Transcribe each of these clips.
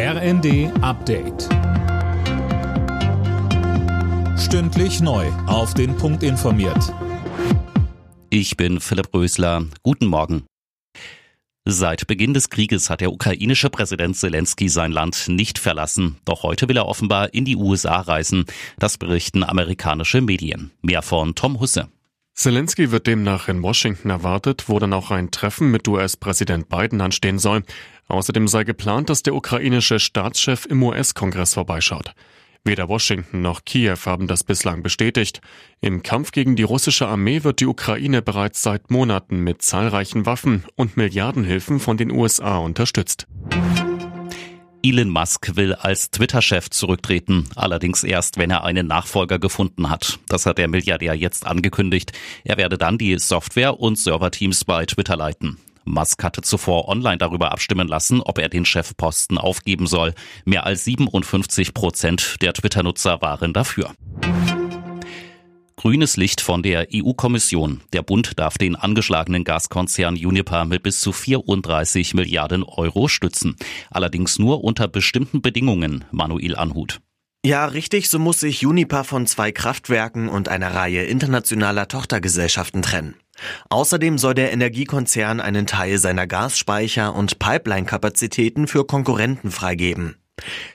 RND Update. Stündlich neu. Auf den Punkt informiert. Ich bin Philipp Rösler. Guten Morgen. Seit Beginn des Krieges hat der ukrainische Präsident Zelensky sein Land nicht verlassen. Doch heute will er offenbar in die USA reisen. Das berichten amerikanische Medien. Mehr von Tom Husse. Zelensky wird demnach in Washington erwartet, wo dann auch ein Treffen mit US-Präsident Biden anstehen soll. Außerdem sei geplant, dass der ukrainische Staatschef im US-Kongress vorbeischaut. Weder Washington noch Kiew haben das bislang bestätigt. Im Kampf gegen die russische Armee wird die Ukraine bereits seit Monaten mit zahlreichen Waffen und Milliardenhilfen von den USA unterstützt. Elon Musk will als Twitter-Chef zurücktreten, allerdings erst, wenn er einen Nachfolger gefunden hat. Das hat der Milliardär jetzt angekündigt. Er werde dann die Software- und Serverteams bei Twitter leiten. Musk hatte zuvor online darüber abstimmen lassen, ob er den Chefposten aufgeben soll. Mehr als 57 Prozent der Twitter-Nutzer waren dafür. Grünes Licht von der EU-Kommission. Der Bund darf den angeschlagenen Gaskonzern Uniper mit bis zu 34 Milliarden Euro stützen. Allerdings nur unter bestimmten Bedingungen, Manuel Anhut. Ja, richtig, so muss sich Uniper von zwei Kraftwerken und einer Reihe internationaler Tochtergesellschaften trennen. Außerdem soll der Energiekonzern einen Teil seiner Gasspeicher und Pipeline-Kapazitäten für Konkurrenten freigeben.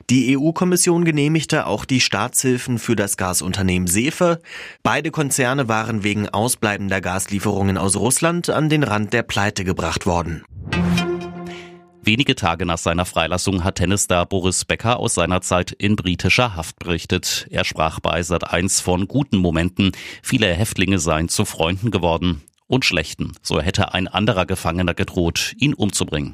Die EU-Kommission genehmigte auch die Staatshilfen für das Gasunternehmen Sefe. Beide Konzerne waren wegen ausbleibender Gaslieferungen aus Russland an den Rand der Pleite gebracht worden. Wenige Tage nach seiner Freilassung hat Tennisstar Boris Becker aus seiner Zeit in britischer Haft berichtet. Er sprach bei Sat1 von guten Momenten. Viele Häftlinge seien zu Freunden geworden und schlechten. So hätte ein anderer Gefangener gedroht, ihn umzubringen.